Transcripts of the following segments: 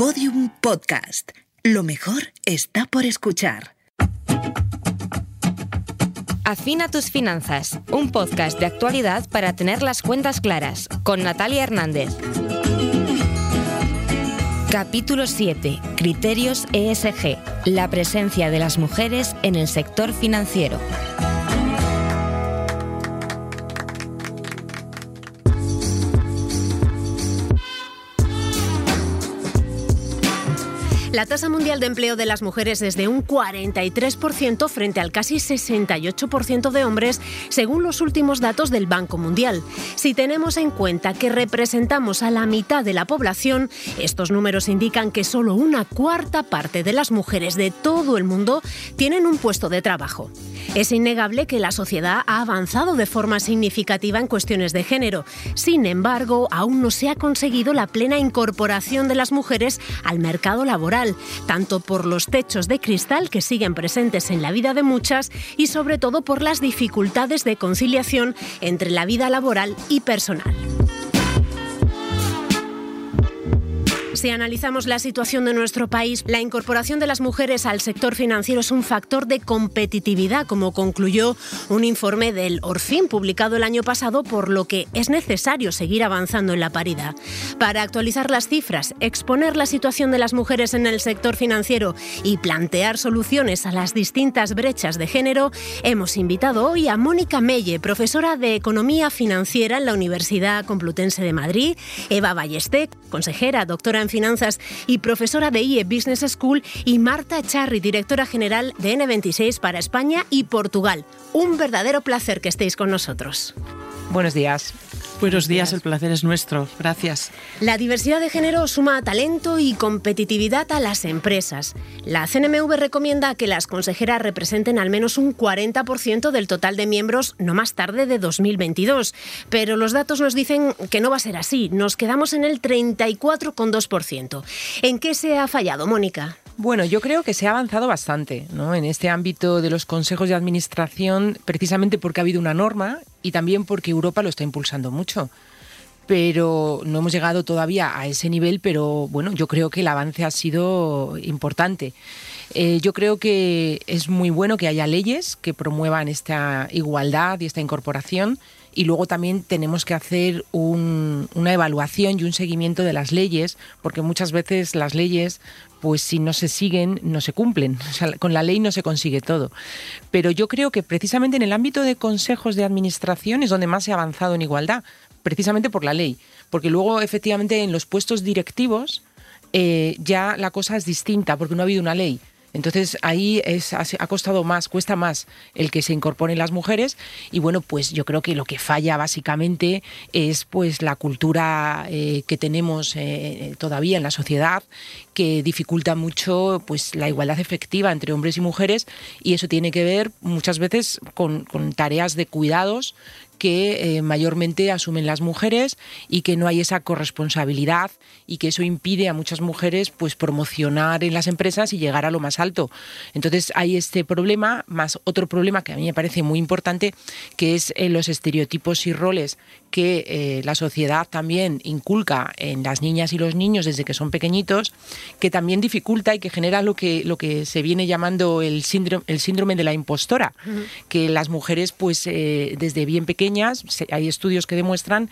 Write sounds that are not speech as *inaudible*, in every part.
Podium Podcast. Lo mejor está por escuchar. Afina tus finanzas, un podcast de actualidad para tener las cuentas claras, con Natalia Hernández. Capítulo 7. Criterios ESG. La presencia de las mujeres en el sector financiero. La tasa mundial de empleo de las mujeres es de un 43% frente al casi 68% de hombres, según los últimos datos del Banco Mundial. Si tenemos en cuenta que representamos a la mitad de la población, estos números indican que solo una cuarta parte de las mujeres de todo el mundo tienen un puesto de trabajo. Es innegable que la sociedad ha avanzado de forma significativa en cuestiones de género. Sin embargo, aún no se ha conseguido la plena incorporación de las mujeres al mercado laboral, tanto por los techos de cristal que siguen presentes en la vida de muchas y sobre todo por las dificultades de conciliación entre la vida laboral y personal. Si analizamos la situación de nuestro país, la incorporación de las mujeres al sector financiero es un factor de competitividad, como concluyó un informe del Orfin publicado el año pasado, por lo que es necesario seguir avanzando en la paridad. Para actualizar las cifras, exponer la situación de las mujeres en el sector financiero y plantear soluciones a las distintas brechas de género, hemos invitado hoy a Mónica Melle, profesora de Economía Financiera en la Universidad Complutense de Madrid, Eva Ballester, consejera, doctora en Finanzas y profesora de IE Business School, y Marta Charri, directora general de N26 para España y Portugal. Un verdadero placer que estéis con nosotros. Buenos días. Buenos días, el placer es nuestro. Gracias. La diversidad de género suma talento y competitividad a las empresas. La CNMV recomienda que las consejeras representen al menos un 40% del total de miembros no más tarde de 2022. Pero los datos nos dicen que no va a ser así. Nos quedamos en el 34,2%. ¿En qué se ha fallado, Mónica? Bueno, yo creo que se ha avanzado bastante ¿no? en este ámbito de los consejos de administración, precisamente porque ha habido una norma y también porque Europa lo está impulsando mucho. Pero no hemos llegado todavía a ese nivel, pero bueno, yo creo que el avance ha sido importante. Eh, yo creo que es muy bueno que haya leyes que promuevan esta igualdad y esta incorporación y luego también tenemos que hacer una evaluación y un seguimiento de las leyes, porque muchas veces las leyes, pues si no se siguen, no se cumplen. con la ley no se consigue todo. Pero yo creo que precisamente en el ámbito de consejos de administración es donde más se ha avanzado en igualdad, precisamente por la ley. Porque luego, efectivamente, en los puestos directivos eh, ya la cosa es distinta, porque no ha habido una ley. Entonces ahí es, ha, costado más, cuesta más el que se incorporen las mujeres. Y bueno, pues yo creo que lo que falla básicamente es pues la cultura eh, que tenemos eh, todavía en la sociedad que dificulta mucho pues la igualdad efectiva entre hombres y mujeres. Y eso tiene que ver muchas veces con, con tareas de cuidados que eh, mayormente asumen las mujeres y que no hay esa corresponsabilidad y que eso impide a muchas mujeres pues promocionar en las empresas y llegar a lo más alto. Entonces hay este problema, más otro problema que a mí me parece muy importante, que es eh, los estereotipos y roles que eh, la sociedad también inculca en las niñas y los niños desde que son pequeñitos, que también dificulta y que genera lo que, lo que se viene llamando el síndrome, el síndrome de la impostora, que las mujeres pues desde bien pequeñas hay estudios que demuestran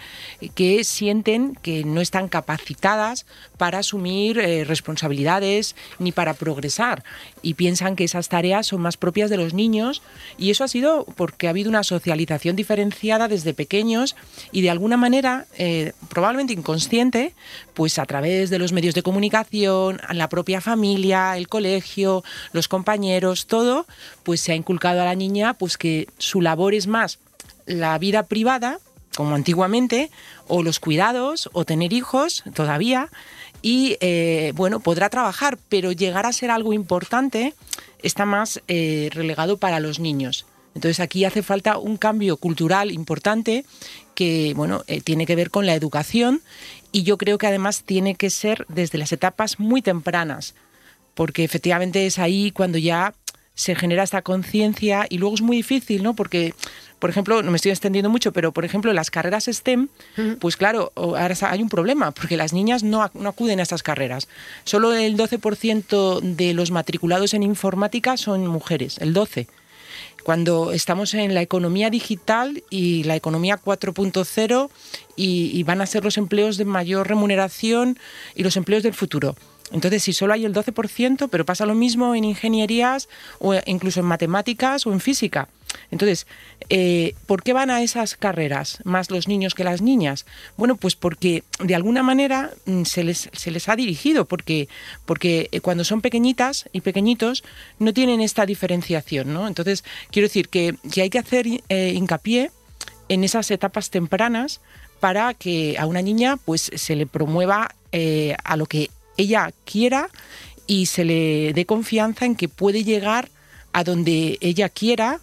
que sienten que no están capacitadas para asumir eh, responsabilidades ni para progresar y piensan que esas tareas son más propias de los niños y eso ha sido porque ha habido una socialización diferenciada desde pequeños y de alguna manera, eh, probablemente inconsciente, pues a través de los medios de comunicación, la propia familia, el colegio, los compañeros, todo, pues se ha inculcado a la niña pues que su labor es más la vida privada, como antiguamente, o los cuidados, o tener hijos todavía, y eh, bueno, podrá trabajar, pero llegar a ser algo importante está más eh, relegado para los niños. Entonces aquí hace falta un cambio cultural importante que bueno, eh, tiene que ver con la educación y yo creo que además tiene que ser desde las etapas muy tempranas, porque efectivamente es ahí cuando ya se genera esta conciencia y luego es muy difícil, ¿no? Porque por ejemplo, no me estoy extendiendo mucho, pero por ejemplo, las carreras STEM, pues claro, ahora hay un problema, porque las niñas no, no acuden a estas carreras. Solo el 12% de los matriculados en informática son mujeres, el 12% cuando estamos en la economía digital y la economía 4.0 y, y, van a ser los empleos de mayor remuneración y los empleos del futuro. Entonces, si solo hay el 12%, pero pasa lo mismo en ingenierías o incluso en matemáticas o en física. Entonces, eh, ¿por qué van a esas carreras más los niños que las niñas? Bueno, pues porque de alguna manera mm, se les, se les ha dirigido, porque, porque eh, cuando son pequeñitas y pequeñitos no tienen esta diferenciación, ¿no? Entonces, quiero decir que, hay que hacer eh, hincapié en esas etapas tempranas para que a una niña pues se le promueva a lo que ella quiera y se le dé confianza en que puede llegar a donde ella quiera,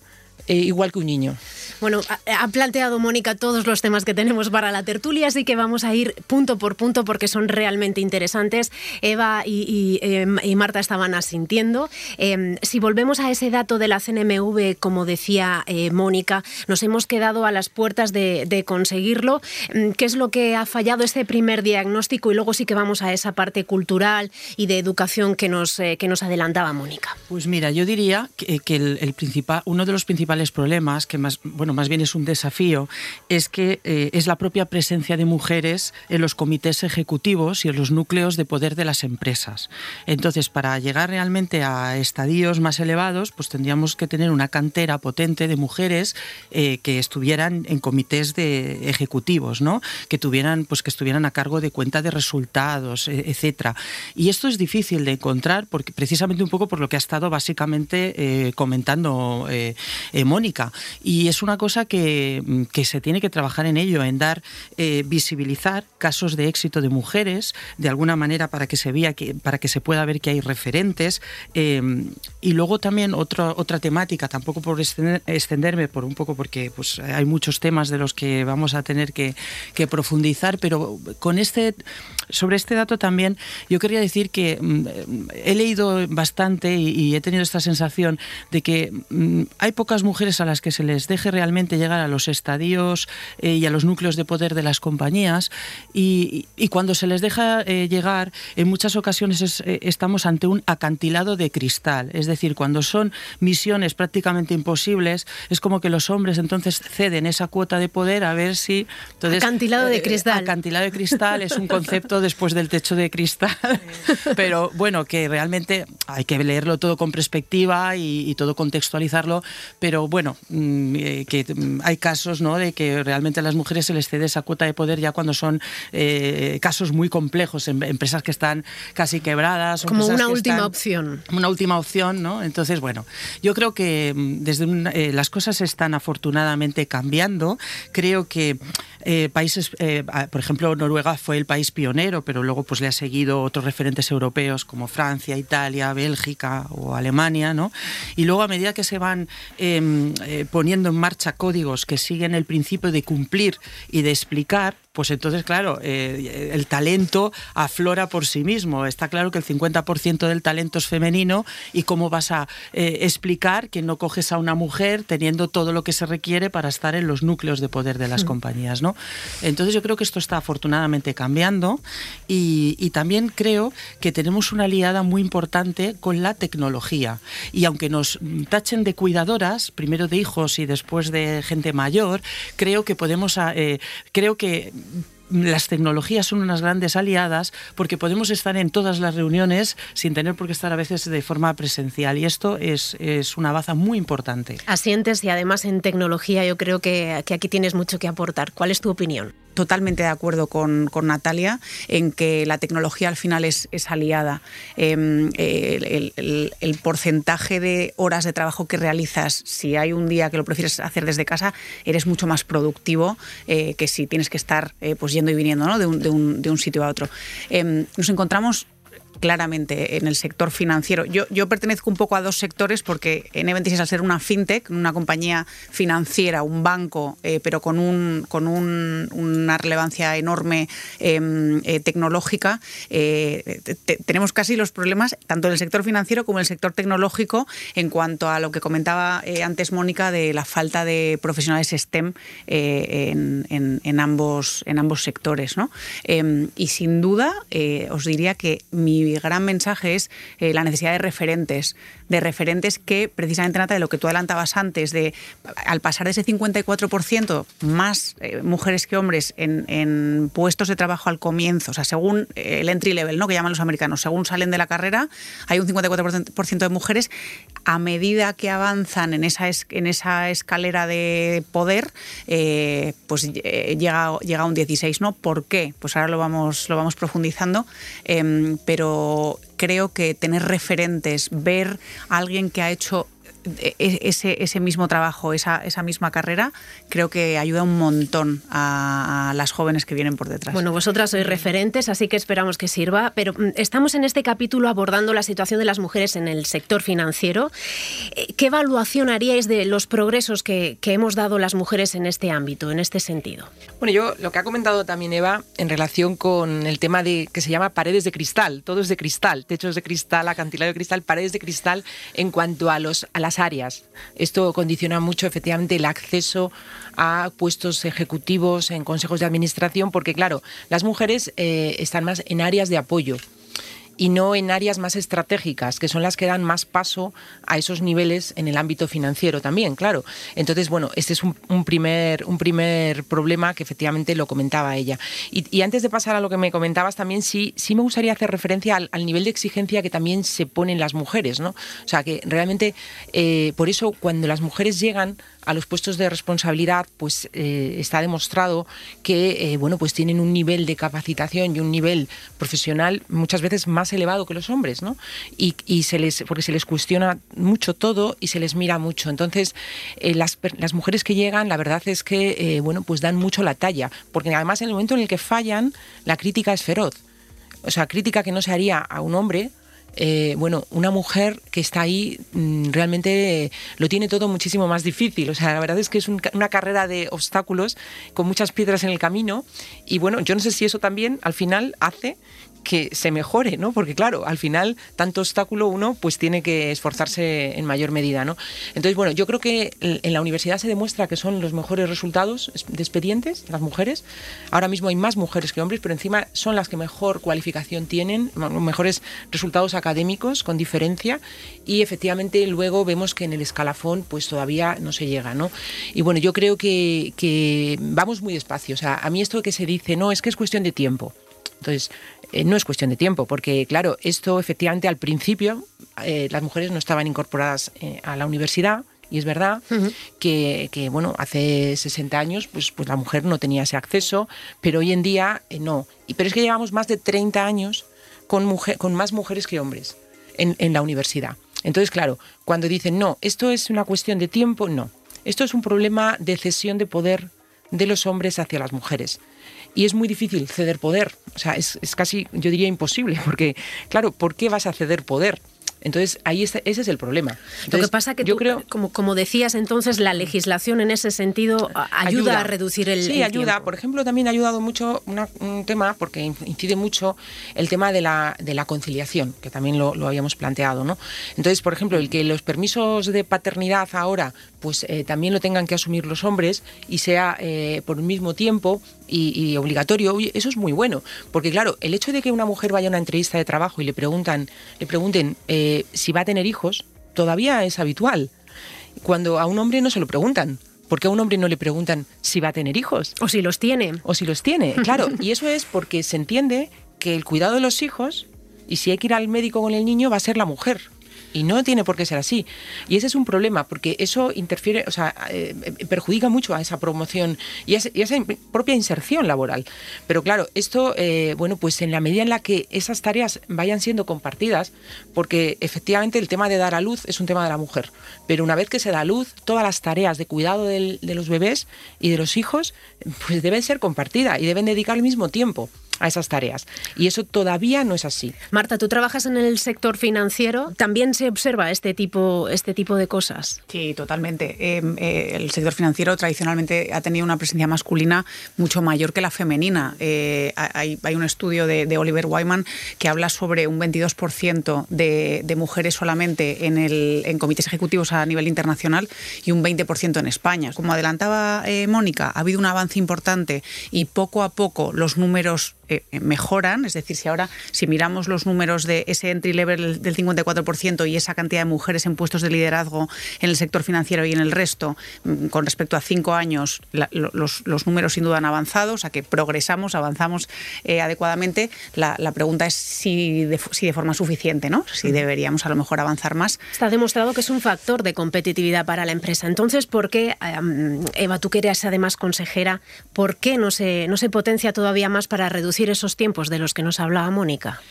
eh, igual que un niño. Bueno, ha planteado Mónica todos los temas que tenemos para la tertulia, así que vamos a ir punto por punto porque son realmente interesantes. Eva y, em, Marta estaban asintiendo. Em, si volvemos a ese dato de la CNMV, como decía eh, Mónica, nos hemos quedado a las puertas de, conseguirlo. Em, ¿Qué es lo que ha fallado este primer diagnóstico? Y luego sí que vamos a esa parte cultural y de educación que nos, eh, que nos adelantaba Mónica. Pues mira, yo diría que, el, principal, uno de los principales problemas, que más, bueno, más bien es un desafío, es que eh, es la propia presencia de mujeres en los comités ejecutivos y en los núcleos de poder de las empresas. Entonces, para llegar realmente a estadios más elevados, pues tendríamos que tener una cantera potente de mujeres eh, que estuvieran en comités de ejecutivos, ¿no? Que tuvieran, pues que estuvieran a cargo de cuenta de resultados, e, etcétera. Y esto es difícil de encontrar porque precisamente un poco por lo que ha estado básicamente eh, comentando Mónica. Y es una cosa mm, que, se tiene que trabajar en ello, en dar, eh, visibilizar casos de éxito de mujeres, de alguna manera para que se vea que, para que se pueda ver que hay referentes. Em, y luego también otra otra temática, tampoco por extenderme por un poco, porque pues hay muchos temas de los que vamos a tener que, profundizar, pero con este, sobre este dato también, yo quería decir que mm, he leído bastante y, he tenido esta sensación de que mm, hay pocas mujeres a las que se les deje realmente llegar a los estadios eh, y a los núcleos de poder de las compañías. Y, cuando se les deja eh, llegar, en muchas ocasiones eh, estamos ante un acantilado de cristal, es decir, cuando son misiones prácticamente imposibles, es como que los hombres entonces ceden esa cuota de poder a ver si... Entonces, acantilado de cristal. Acantilado de cristal es un concepto después del techo de cristal, *laughs* pero bueno, que realmente hay que leerlo todo con perspectiva y, todo contextualizarlo, pero bueno, mm, Mm, hay casos ¿no? de que realmente a las mujeres se les cede esa cuota de poder ya cuando son eh, casos muy complejos, en empresas que están casi quebradas. Como una última opción. Una última opción, ¿no? Entonces, bueno, yo creo que mm, desde eh, las cosas están afortunadamente cambiando. Creo que eh, países, por ejemplo, Noruega fue el país pionero, pero luego pues le ha seguido otros referentes europeos como Francia, Italia, Bélgica o Alemania, ¿no? Y luego a medida que se van em, poniendo en marcha códigos que siguen el principio de cumplir y de explicar, pues entonces, claro, eh, el talento aflora por sí mismo. Está claro que el 50% del talento es femenino y cómo vas a eh, explicar que no coges a una mujer teniendo todo lo que se requiere para estar en los núcleos de poder de las mm. compañías, ¿no? Entonces yo creo que esto está afortunadamente cambiando y, y también creo que tenemos una aliada muy importante con la tecnología. Y aunque nos tachen de cuidadoras, primero de hijos y después de gente mayor, creo que podemos, eh, creo que las tecnologías son unas grandes aliadas porque podemos estar en todas las reuniones sin tener por qué estar a veces de forma presencial y esto es, una baza muy importante. Asientes y además en tecnología yo creo que, que aquí tienes mucho que aportar. ¿Cuál es tu opinión? Totalmente de acuerdo con, Natalia en que la tecnología al final es, aliada. Em, el, porcentaje de horas de trabajo que realizas, si hay un día que lo prefieres hacer desde casa, eres mucho más productivo eh, que si tienes que estar eh, pues yendo y viniendo de, un, sitio a otro. Em, nos encontramos claramente en el sector financiero. Yo, pertenezco un poco a dos sectores porque N26 al ser una fintech, una compañía financiera, un banco, eh, pero con, un, con una relevancia enorme em, eh, tecnológica, eh, tenemos casi los problemas tanto en el sector financiero como en el sector tecnológico en cuanto a lo que comentaba antes Mónica de la falta de profesionales STEM en, ambos, en ambos sectores. Em, y sin duda os diría que mi gran mensaje es eh, la necesidad de referentes, de referentes que precisamente trata de lo que tú adelantabas antes, de al pasar de ese 54% más eh, mujeres que hombres en, puestos de trabajo al comienzo, o sea, según el entry level, ¿no? que llaman los americanos, según salen de la carrera, hay un 54% de mujeres. A medida que avanzan en esa, en esa escalera de poder, eh, pues llega, llega a un 16, ¿no? ¿Por qué? Pues ahora lo vamos, lo vamos profundizando, em, pero creo que tener referentes, ver a alguien que ha hecho ese, ese mismo trabajo, esa, esa, misma carrera, creo que ayuda un montón a, las jóvenes que vienen por detrás. Bueno, vosotras sois referentes, así que esperamos que sirva, pero mm, estamos en este capítulo abordando la situación de las mujeres en el sector financiero. Eh, ¿Qué evaluación haríais de los progresos que, que hemos dado las mujeres en este ámbito, en este sentido? Bueno, yo lo que ha comentado también Eva en relación con el tema de que se llama paredes de cristal, todo es de cristal, techos de cristal, acantilado de cristal, paredes de cristal en cuanto a, los, a las áreas. Esto condiciona mucho efectivamente el acceso a puestos ejecutivos en consejos de administración, porque claro, las mujeres eh, están más en áreas de apoyo y no en áreas más estratégicas, que son las que dan más paso a esos niveles en el ámbito financiero también, claro. Entonces, bueno, este es un, primer, un primer problema que efectivamente lo comentaba ella. Y, antes de pasar a lo que me comentabas, también sí, sí me gustaría hacer referencia al, nivel de exigencia que también se ponen las mujeres, ¿no? O sea, que realmente, eh, por eso, cuando las mujeres llegan a los puestos de responsabilidad, pues eh, está demostrado que eh, bueno, pues tienen un nivel de capacitación y un nivel profesional muchas veces más elevado que los hombres, ¿no? Y, se les, porque se les cuestiona mucho todo y se les mira mucho. Entonces, eh, las, las, mujeres que llegan, la verdad es que bueno, pues dan mucho la talla, porque además en el momento en el que fallan, la crítica es feroz. O sea, crítica que no se haría a un hombre eh, bueno, una mujer que está ahí mm, realmente lo tiene todo muchísimo más difícil. O sea, la verdad es que es una carrera de obstáculos con muchas piedras en el camino. Y bueno, yo no sé si eso también al final hace que se mejore, ¿no? Porque claro, al final tanto obstáculo uno pues tiene que esforzarse en mayor medida, ¿no? Entonces, bueno, yo creo que en la universidad se demuestra que son los mejores resultados de expedientes las mujeres. Ahora mismo hay más mujeres que hombres, pero encima son las que mejor cualificación tienen, mejores resultados académicos con diferencia y efectivamente luego vemos que en el escalafón pues todavía no se llega, ¿no? Y bueno, yo creo que, que vamos muy despacio, o sea, a mí esto que se dice, no, es que es cuestión de tiempo. Entonces, eh, no es cuestión de tiempo, porque claro, esto efectivamente al principio eh, las mujeres no estaban incorporadas eh, a la universidad. Y es verdad que, bueno, hace 60 años pues, pues la mujer no tenía ese acceso, pero hoy en día no. Y, pero es que llevamos más de 30 años con, mujer, con más mujeres que hombres en, en la universidad. Entonces, claro, cuando dicen, no, esto es una cuestión de tiempo, no. Esto es un problema de cesión de poder de los hombres hacia las mujeres y es muy difícil ceder poder. O sea, es, es, casi, yo diría, imposible, *laughs* porque, claro, ¿por qué vas a ceder poder? Entonces, ahí ese es el problema. Lo que pasa que yo creo, como, como decías entonces, la legislación en ese sentido ayuda, a reducir el Sí, ayuda. Por ejemplo, también ha ayudado mucho un tema, porque incide mucho el tema de la, de la conciliación, que también lo, lo, habíamos planteado, ¿no? Entonces, por ejemplo, el que los permisos de paternidad ahora pues eh, también lo tengan que asumir los hombres y sea eh, por un mismo tiempo y, obligatorio, eso es muy bueno, porque claro, el hecho de que una mujer vaya a una entrevista de trabajo y le preguntan, le pregunten eh, si va a tener hijos, todavía es habitual. Cuando a un hombre no se lo preguntan. porque a un hombre no le preguntan si va a tener hijos? O si los tiene. O si los tiene, claro. *laughs* Y eso es porque se entiende que el cuidado de los hijos, y si hay que ir al médico con el niño, va a ser la mujer y no tiene por qué ser así. Y ese es un problema, porque eso interfiere, o sea, eh, perjudica mucho a esa promoción y a, esa propia inserción laboral. Pero claro, esto, eh, bueno, pues en la medida en la que esas tareas vayan siendo compartidas, porque efectivamente el tema de dar a luz es un tema de la mujer, pero una vez que se da a luz, todas las tareas de cuidado de los bebés y de los hijos, pues deben ser compartidas y deben dedicar el mismo tiempo. A esas tareas. Y eso todavía no es así. Marta, tú trabajas en el sector financiero, ¿también se observa este tipo, este tipo de cosas? Sí, totalmente. Em, eh, el sector financiero tradicionalmente ha tenido una presencia masculina mucho mayor que la femenina. Eh, hay, un estudio de, Oliver Wyman que habla sobre un 22% de, de, mujeres solamente en, el, en comités ejecutivos a nivel internacional y un 20% en España. Como adelantaba eh, Mónica, ha habido un avance importante y poco a poco los números eh, mejoran, es decir, si ahora si miramos los números de ese entry level del 54% y esa cantidad de mujeres en puestos de liderazgo en el sector financiero y en el resto, mm, con respecto a cinco años, los, números sin duda han avanzado, o sea que progresamos, avanzamos eh, adecuadamente. La, pregunta es si de, si de forma suficiente, ¿no? Si deberíamos a lo mejor avanzar más. Está demostrado que es un factor de competitividad para la empresa. Entonces, ¿por qué, Eva, tú que eres además consejera, por qué no se, no se potencia todavía más para reducir esos tiempos de los que nos hablaba Mónica?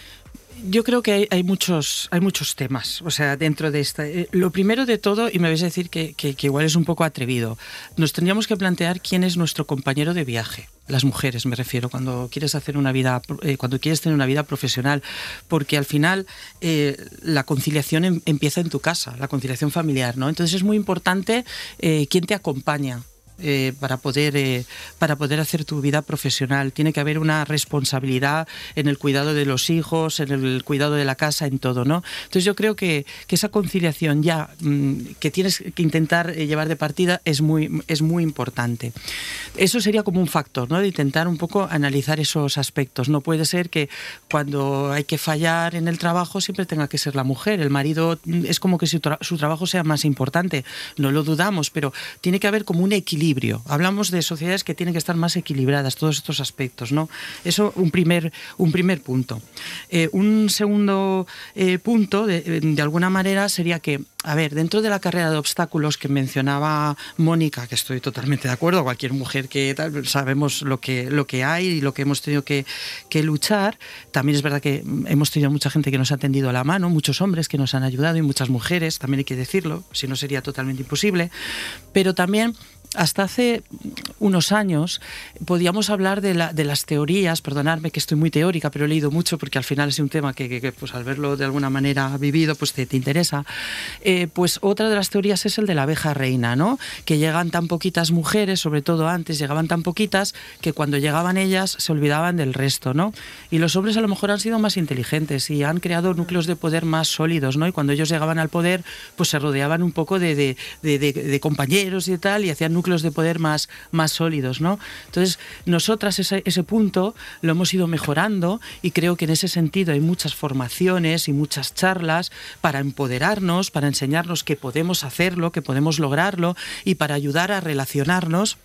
Yo creo que hay, muchos, hay muchos temas, o sea, dentro de esta. Eh, lo primero de todo, y me vais a decir que, igual es un poco atrevido, nos tendríamos que plantear quién es nuestro compañero de viaje. Las mujeres, me refiero, cuando quieres hacer una vida, eh, cuando quieres tener una vida profesional, porque al final eh, la conciliación em, empieza en tu casa, la conciliación familiar, ¿no? Entonces es muy importante quién te acompaña eh, para, poder, eh, para poder hacer tu vida profesional. Tiene que haber una responsabilidad en el cuidado de los hijos, en el cuidado de la casa, en todo, ¿no? Entonces yo creo que, que esa conciliación ya mm, que tienes que intentar eh, llevar de partida es muy, es muy importante. Eso sería como un factor, ¿no? De intentar un poco analizar esos aspectos. No puede ser que cuando hay que fallar en el trabajo siempre tenga que ser la mujer. El marido mm, es como que su, su trabajo sea más importante. No lo dudamos, pero tiene que haber como un equilibrio Hablamos de sociedades que tienen que estar más equilibradas, todos estos aspectos, ¿no? Eso un primer, un primer punto. Eh, un segundo eh, punto, de, alguna manera, sería que, a ver, dentro de la carrera de obstáculos que mencionaba Mónica, que estoy totalmente de acuerdo, cualquier mujer que tal, sabemos lo que, lo que hay y lo que hemos tenido que, que luchar, también es verdad que hemos tenido mucha gente que nos ha tendido la mano, muchos hombres que nos han ayudado y muchas mujeres, también hay que decirlo, si no sería totalmente imposible, pero también hasta hace unos años podíamos hablar de, las teorías, perdonadme que estoy muy teórica, pero he leído mucho porque al final es un tema que, pues al verlo de alguna manera vivido, pues te, interesa. Eh, pues otra de las teorías es el de la abeja reina, ¿no? Que llegan tan poquitas mujeres, sobre todo antes llegaban tan poquitas, que cuando llegaban ellas se olvidaban del resto, ¿no? Y los hombres a lo mejor han sido más inteligentes y han creado núcleos de poder más sólidos, ¿no? Y cuando ellos llegaban al poder, pues se rodeaban un poco de, de, de compañeros y tal, y hacían núcleos de poder más, más sólidos. ¿no? Entonces, nosotras ese, ese punto lo hemos ido mejorando y creo que en ese sentido hay muchas formaciones y muchas charlas para empoderarnos, para enseñarnos que podemos hacerlo, que podemos lograrlo y para ayudar a relacionarnos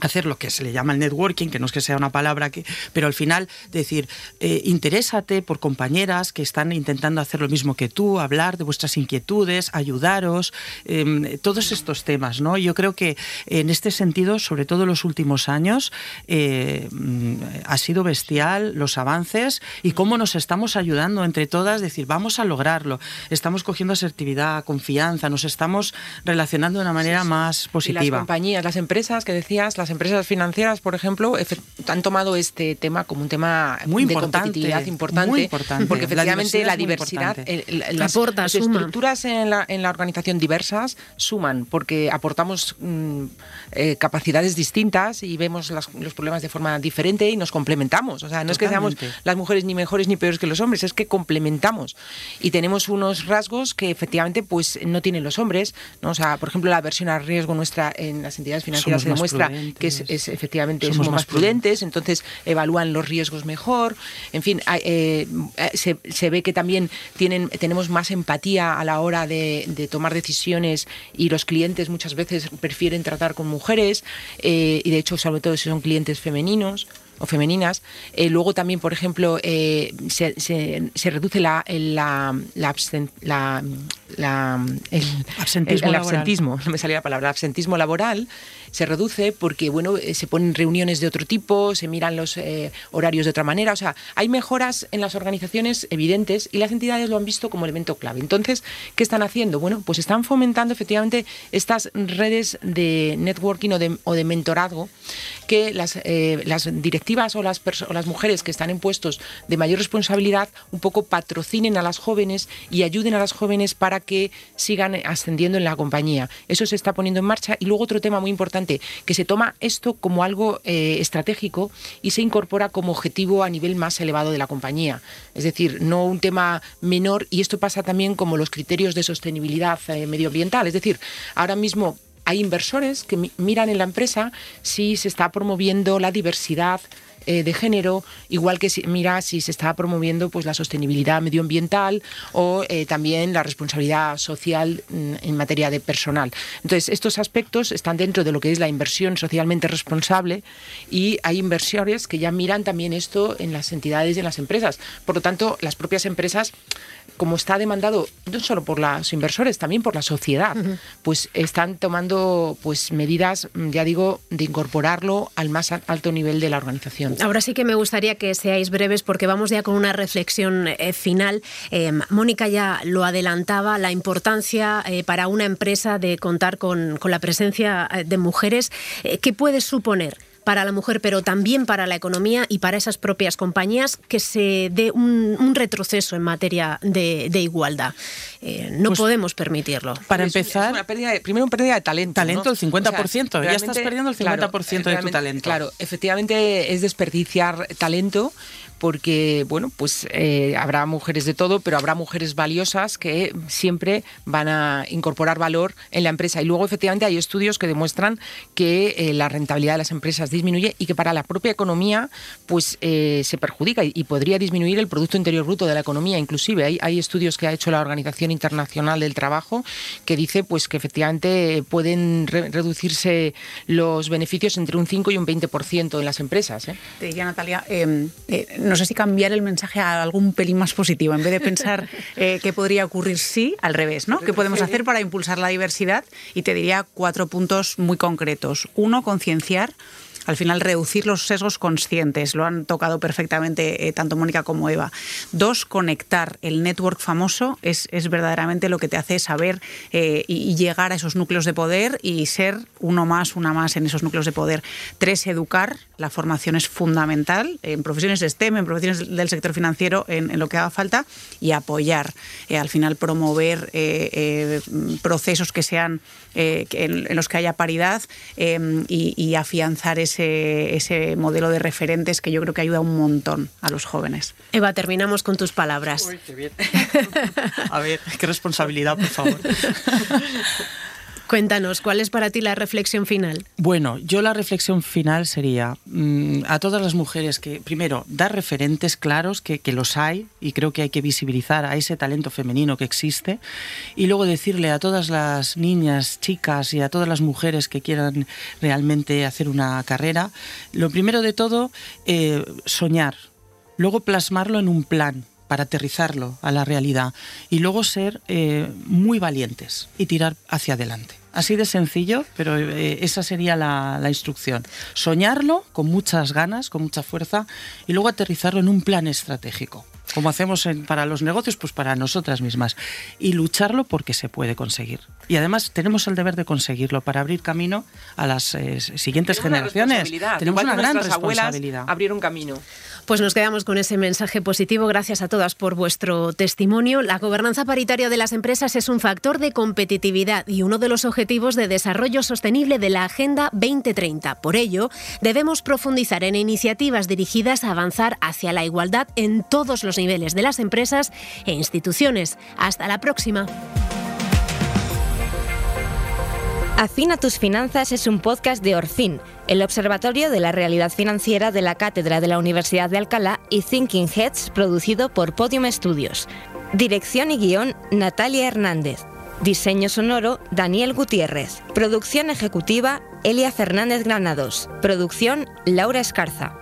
hacer lo que se le llama el networking, que no es que sea una palabra que, pero al final decir, eh, interésate por compañeras que están intentando hacer lo mismo que tú, hablar de vuestras inquietudes, ayudaros, em, todos estos temas, ¿no? Yo creo que en este sentido, sobre todo en los últimos años, eh, ha sido bestial los avances y cómo nos estamos ayudando entre todas, decir, vamos a lograrlo, estamos cogiendo asertividad, confianza, nos estamos relacionando de una manera más positiva. Y las compañías, las empresas que decías, las empresas financieras, por ejemplo, han tomado este tema como un tema muy de importante, competitividad importante, porque efectivamente la diversidad, las, estructuras en la, en la, organización diversas suman, porque aportamos mm, eh, capacidades distintas y vemos los problemas de forma diferente y nos complementamos. O sea, no es que seamos las mujeres ni mejores ni peores que los hombres, es que complementamos y tenemos unos rasgos que efectivamente pues no tienen los hombres. ¿no? O sea, por ejemplo, la versión a riesgo nuestra en las entidades financieras se demuestra que es, efectivamente somos, más, prudentes, entonces evalúan los riesgos mejor, en fin, eh, se, se, ve que también tienen, tenemos más empatía a la hora de, tomar decisiones y los clientes muchas veces prefieren tratar con mujeres eh, y de hecho sobre todo si son clientes femeninos o femeninas. Eh, luego también, por ejemplo, se, se, reduce la, la, la, la, el, absentismo, el, absentismo, *laughs* no me salía la palabra, absentismo laboral se reduce porque bueno, eh, se ponen reuniones de otro tipo, se miran los eh, horarios de otra manera. O sea, hay mejoras en las organizaciones evidentes y las entidades lo han visto como elemento clave. Entonces, ¿qué están haciendo? Bueno, pues están fomentando efectivamente estas redes de networking o de, o de mentorazgo que las, eh, las directivas o las, o las mujeres que están en puestos de mayor responsabilidad un poco patrocinen a las jóvenes y ayuden a las jóvenes para que sigan ascendiendo en la compañía. Eso se está poniendo en marcha. Y luego otro tema muy importante, que se toma esto como algo eh, estratégico y se incorpora como objetivo a nivel más elevado de la compañía. Es decir, no un tema menor y esto pasa también como los criterios de sostenibilidad eh, medioambiental. Es decir, ahora mismo hay inversores que miran en la empresa si se está promoviendo la diversidad eh, de género, igual que si, mira si se está promoviendo pues la sostenibilidad medioambiental o eh, también la responsabilidad social mm, en materia de personal. Entonces, estos aspectos están dentro de lo que es la inversión socialmente responsable y hay inversores que ya miran también esto en las entidades y en las empresas. Por lo tanto, las propias empresas como está demandado no solo por los inversores, también por la sociedad, pues están tomando pues medidas, ya digo, de incorporarlo al más alto nivel de la organización. Ahora sí que me gustaría que seáis breves porque vamos ya con una reflexión eh, final. Em, Mónica ya lo adelantaba, la importancia eh, para una empresa de contar con, con la presencia eh, de mujeres. ¿Qué puede suponer? Para la mujer, pero también para la economía y para esas propias compañías que se dé un, retroceso en materia de, igualdad. Eh, no pues podemos permitirlo. Para empezar, primero una pérdida de talento. Talento, el 50%. ya estás perdiendo el 50% de tu talento. Claro, efectivamente es desperdiciar talento porque bueno, pues eh, habrá mujeres de todo, pero habrá mujeres valiosas que siempre van a incorporar valor en la empresa. Y luego, efectivamente, hay estudios que demuestran que eh, la rentabilidad de las empresas disminuye y que para la propia economía pues eh, se perjudica y, podría disminuir el Producto Interior Bruto de la economía. Inclusive hay, estudios que ha hecho la Organización Internacional del Trabajo que dice pues que efectivamente pueden reducirse los beneficios entre un 5 y un 20% en las empresas. Te diría, Natalia, em, no sé si cambiar el mensaje a algún pelín más positivo, en vez de pensar *laughs* eh, qué podría ocurrir sí, al revés, ¿no? ¿Qué podemos hacer para impulsar la diversidad? Y te diría cuatro puntos muy concretos. Uno, concienciar al final reducir los sesgos conscientes. Lo han tocado perfectamente eh, tanto Mónica como Eva. Dos, conectar. El network famoso es, es verdaderamente lo que te hace saber eh, y, llegar a esos núcleos de poder y ser uno más, una más en esos núcleos de poder. Tres, educar. La formación es fundamental en profesiones STEM, en profesiones del sector financiero, en, lo que haga falta y apoyar. Eh, al final promover procesos que sean en, los que haya paridad y, y afianzar ese ese, modelo de referentes que yo creo que ayuda un montón a los jóvenes. Eva, terminamos con tus palabras. *laughs* a ver, qué responsabilidad, por favor. *laughs* Cuéntanos, ¿cuál es para ti la reflexión final? Bueno, yo la reflexión final sería mm, a todas las mujeres que, primero, dar referentes claros, que, los hay, y creo que hay que visibilizar a ese talento femenino que existe, y luego decirle a todas las niñas, chicas y a todas las mujeres que quieran realmente hacer una carrera, lo primero de todo, eh, soñar, luego plasmarlo en un plan, para aterrizarlo a la realidad y luego ser eh, muy valientes y tirar hacia adelante. Así de sencillo, pero eh, esa sería la, la, instrucción. Soñarlo con muchas ganas, con mucha fuerza y luego aterrizarlo en un plan estratégico. Como hacemos para los negocios, pues para nosotras mismas. Y lucharlo porque se puede conseguir. Y además tenemos el deber de conseguirlo para abrir camino a las eh, siguientes generaciones. Tenemos una gran responsabilidad. Abrir un camino. Pues nos quedamos con ese mensaje positivo. Gracias a todas por vuestro testimonio. La gobernanza paritaria de las empresas es un factor de competitividad y uno de los objetivos de desarrollo sostenible de la Agenda 2030. Por ello, debemos profundizar en iniciativas dirigidas a avanzar hacia la igualdad en todos los niveles de las empresas e instituciones. Hasta la próxima. Afina tus finanzas es un podcast de Orfin, el Observatorio de la Realidad Financiera de la Cátedra de la Universidad de Alcalá y Thinking Heads, producido por Podium Studios. Dirección y guion, Natalia Hernández. Diseño sonoro, Daniel Gutiérrez. Producción ejecutiva, Elia Fernández Granados. Producción, Laura Escarza.